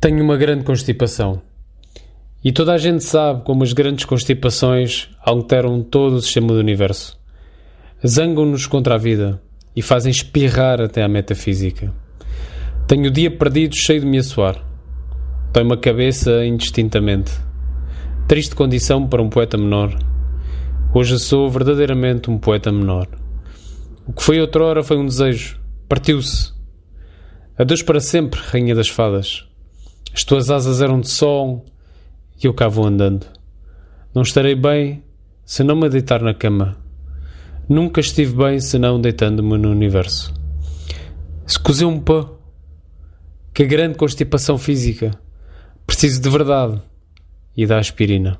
Tenho uma grande constipação. E toda a gente sabe como as grandes constipações alteram todo o sistema do universo. Zangam-nos contra a vida e fazem espirrar até à metafísica. Tenho o dia perdido cheio de me assoar. Dói-me a cabeça indistintamente. Triste condição para um poeta menor. Hoje sou verdadeiramente um poeta menor. O que foi outrora foi um desejo. Partiu-se. Adeus para sempre, Rainha das Fadas. As tuas asas eram de sol e eu cá vou andando. Não estarei bem se não me deitar na cama. Nunca estive bem senão deitando-me no universo. Escuseu-me pô. Que grande constipação física. Preciso de verdade e da aspirina.